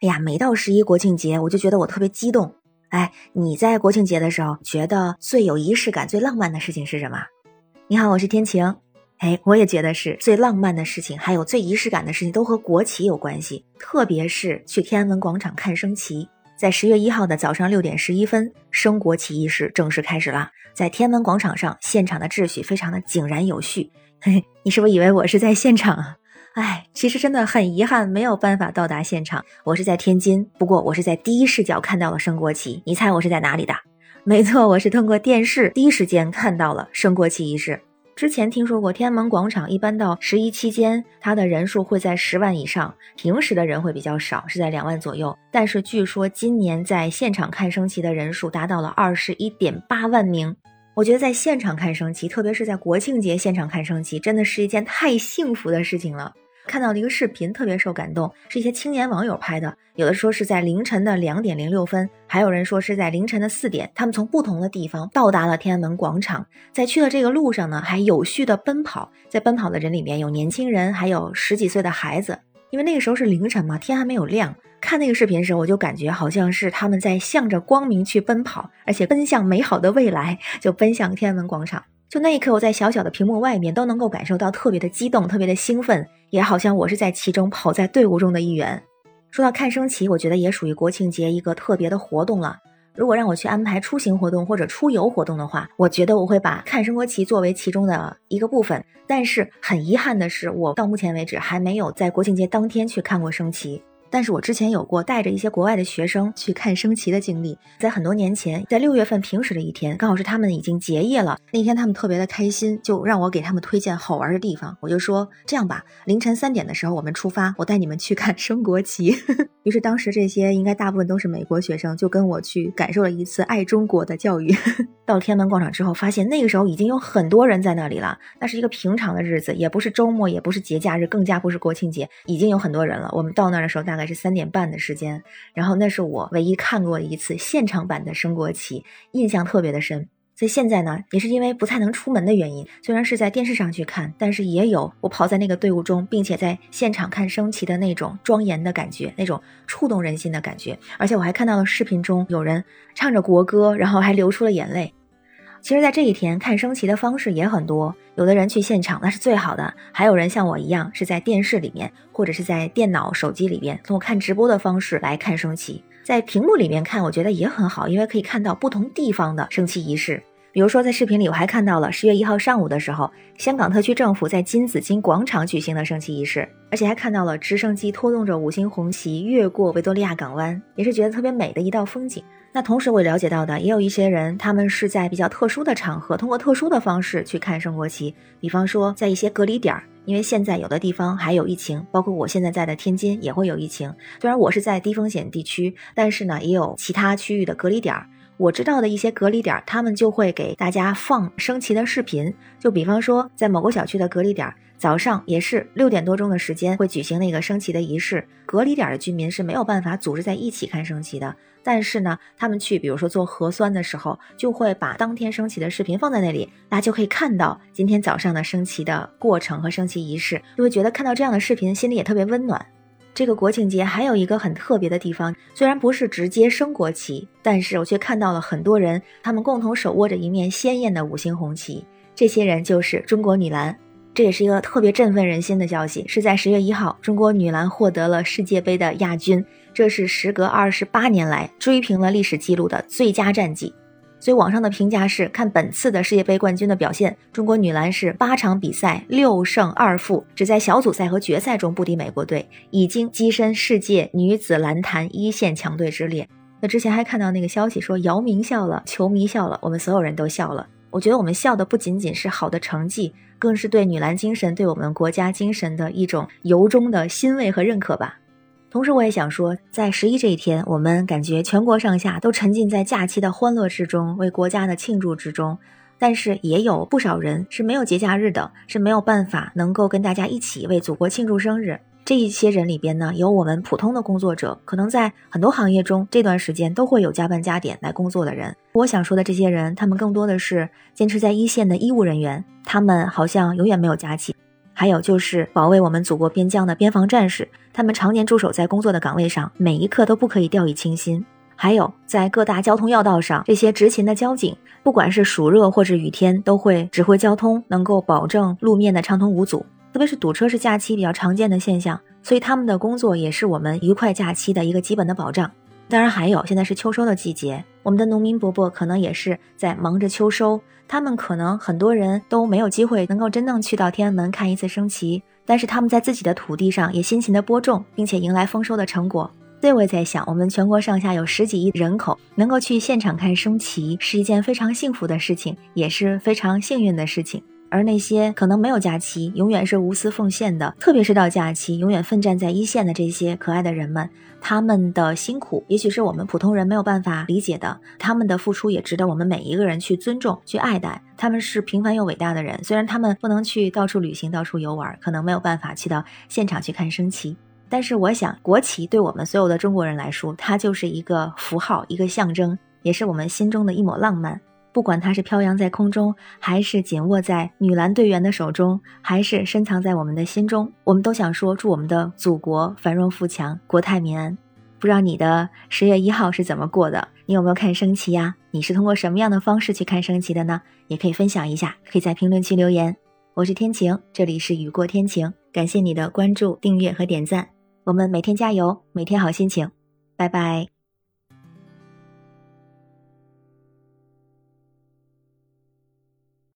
哎呀，每到十一国庆节，我就觉得我特别激动。哎，你在国庆节的时候觉得最有仪式感、最浪漫的事情是什么？你好，我是天晴。哎，我也觉得是最浪漫的事情，还有最仪式感的事情，都和国旗有关系。特别是去天安门广场看升旗，在十月一号的早上六点十一分，升国旗仪式正式开始了。在天安门广场上，现场的秩序非常的井然有序。嘿嘿，你是不是以为我是在现场啊？哎，其实真的很遗憾，没有办法到达现场。我是在天津，不过我是在第一视角看到了升国旗。你猜我是在哪里的？没错，我是通过电视第一时间看到了升国旗仪式。之前听说过天安门广场一般到十一期间，它的人数会在十万以上，平时的人会比较少，是在两万左右。但是据说今年在现场看升旗的人数达到了二十一点八万名。我觉得在现场看升旗，特别是在国庆节现场看升旗，真的是一件太幸福的事情了。看到了一个视频，特别受感动，是一些青年网友拍的。有的说是在凌晨的两点零六分，还有人说是在凌晨的四点。他们从不同的地方到达了天安门广场，在去的这个路上呢，还有序的奔跑。在奔跑的人里面有年轻人，还有十几岁的孩子。因为那个时候是凌晨嘛，天还没有亮。看那个视频时，我就感觉好像是他们在向着光明去奔跑，而且奔向美好的未来，就奔向天安门广场。就那一刻，我在小小的屏幕外面都能够感受到特别的激动，特别的兴奋，也好像我是在其中跑在队伍中的一员。说到看升旗，我觉得也属于国庆节一个特别的活动了。如果让我去安排出行活动或者出游活动的话，我觉得我会把看升国旗作为其中的一个部分。但是很遗憾的是，我到目前为止还没有在国庆节当天去看过升旗。但是我之前有过带着一些国外的学生去看升旗的经历，在很多年前，在六月份平时的一天，刚好是他们已经结业了。那天他们特别的开心，就让我给他们推荐好玩的地方。我就说这样吧，凌晨三点的时候我们出发，我带你们去看升国旗。于是当时这些应该大部分都是美国学生，就跟我去感受了一次爱中国的教育。到天安门广场之后，发现那个时候已经有很多人在那里了。那是一个平常的日子，也不是周末，也不是节假日，更加不是国庆节，已经有很多人了。我们到那儿的时候大概是三点半的时间，然后那是我唯一看过一次现场版的升国旗，印象特别的深。所以现在呢，也是因为不太能出门的原因，虽然是在电视上去看，但是也有我跑在那个队伍中，并且在现场看升旗的那种庄严的感觉，那种触动人心的感觉。而且我还看到了视频中有人唱着国歌，然后还流出了眼泪。其实，在这一天看升旗的方式也很多，有的人去现场那是最好的，还有人像我一样是在电视里面或者是在电脑、手机里边通过看直播的方式来看升旗。在屏幕里面看，我觉得也很好，因为可以看到不同地方的升旗仪式。比如说，在视频里我还看到了十月一号上午的时候，香港特区政府在金紫荆广场举行的升旗仪式，而且还看到了直升机拖动着五星红旗越过维多利亚港湾，也是觉得特别美的一道风景。那同时我了解到的，也有一些人，他们是在比较特殊的场合，通过特殊的方式去看升国旗，比方说在一些隔离点儿，因为现在有的地方还有疫情，包括我现在在的天津也会有疫情。虽然我是在低风险地区，但是呢，也有其他区域的隔离点儿。我知道的一些隔离点，他们就会给大家放升旗的视频。就比方说，在某个小区的隔离点，早上也是六点多钟的时间会举行那个升旗的仪式。隔离点的居民是没有办法组织在一起看升旗的，但是呢，他们去比如说做核酸的时候，就会把当天升旗的视频放在那里，大家就可以看到今天早上的升旗的过程和升旗仪式，就会觉得看到这样的视频，心里也特别温暖。这个国庆节还有一个很特别的地方，虽然不是直接升国旗，但是我却看到了很多人，他们共同手握着一面鲜艳的五星红旗。这些人就是中国女篮，这也是一个特别振奋人心的消息。是在十月一号，中国女篮获得了世界杯的亚军，这是时隔二十八年来追平了历史记录的最佳战绩。所以网上的评价是，看本次的世界杯冠军的表现，中国女篮是八场比赛六胜二负，只在小组赛和决赛中不敌美国队，已经跻身世界女子篮坛一线强队之列。那之前还看到那个消息说，姚明笑了，球迷笑了，我们所有人都笑了。我觉得我们笑的不仅仅是好的成绩，更是对女篮精神、对我们国家精神的一种由衷的欣慰和认可吧。同时，我也想说，在十一这一天，我们感觉全国上下都沉浸在假期的欢乐之中，为国家的庆祝之中。但是，也有不少人是没有节假日的，是没有办法能够跟大家一起为祖国庆祝生日。这一些人里边呢，有我们普通的工作者，可能在很多行业中这段时间都会有加班加点来工作的人。我想说的这些人，他们更多的是坚持在一线的医务人员，他们好像永远没有假期。还有就是保卫我们祖国边疆的边防战士。他们常年驻守在工作的岗位上，每一刻都不可以掉以轻心。还有，在各大交通要道上，这些执勤的交警，不管是暑热或是雨天，都会指挥交通，能够保证路面的畅通无阻。特别是堵车是假期比较常见的现象，所以他们的工作也是我们愉快假期的一个基本的保障。当然，还有现在是秋收的季节，我们的农民伯伯可能也是在忙着秋收，他们可能很多人都没有机会能够真正去到天安门看一次升旗，但是他们在自己的土地上也辛勤的播种，并且迎来丰收的成果。所以我在想，我们全国上下有十几亿人口，能够去现场看升旗，是一件非常幸福的事情，也是非常幸运的事情。而那些可能没有假期，永远是无私奉献的，特别是到假期，永远奋战在一线的这些可爱的人们，他们的辛苦，也许是我们普通人没有办法理解的，他们的付出也值得我们每一个人去尊重、去爱戴。他们是平凡又伟大的人，虽然他们不能去到处旅行、到处游玩，可能没有办法去到现场去看升旗。但是我想，国旗对我们所有的中国人来说，它就是一个符号，一个象征，也是我们心中的一抹浪漫。不管它是飘扬在空中，还是紧握在女篮队员的手中，还是深藏在我们的心中，我们都想说，祝我们的祖国繁荣富强，国泰民安。不知道你的十月一号是怎么过的？你有没有看升旗呀？你是通过什么样的方式去看升旗的呢？也可以分享一下，可以在评论区留言。我是天晴，这里是雨过天晴，感谢你的关注、订阅和点赞。我们每天加油，每天好心情，拜拜。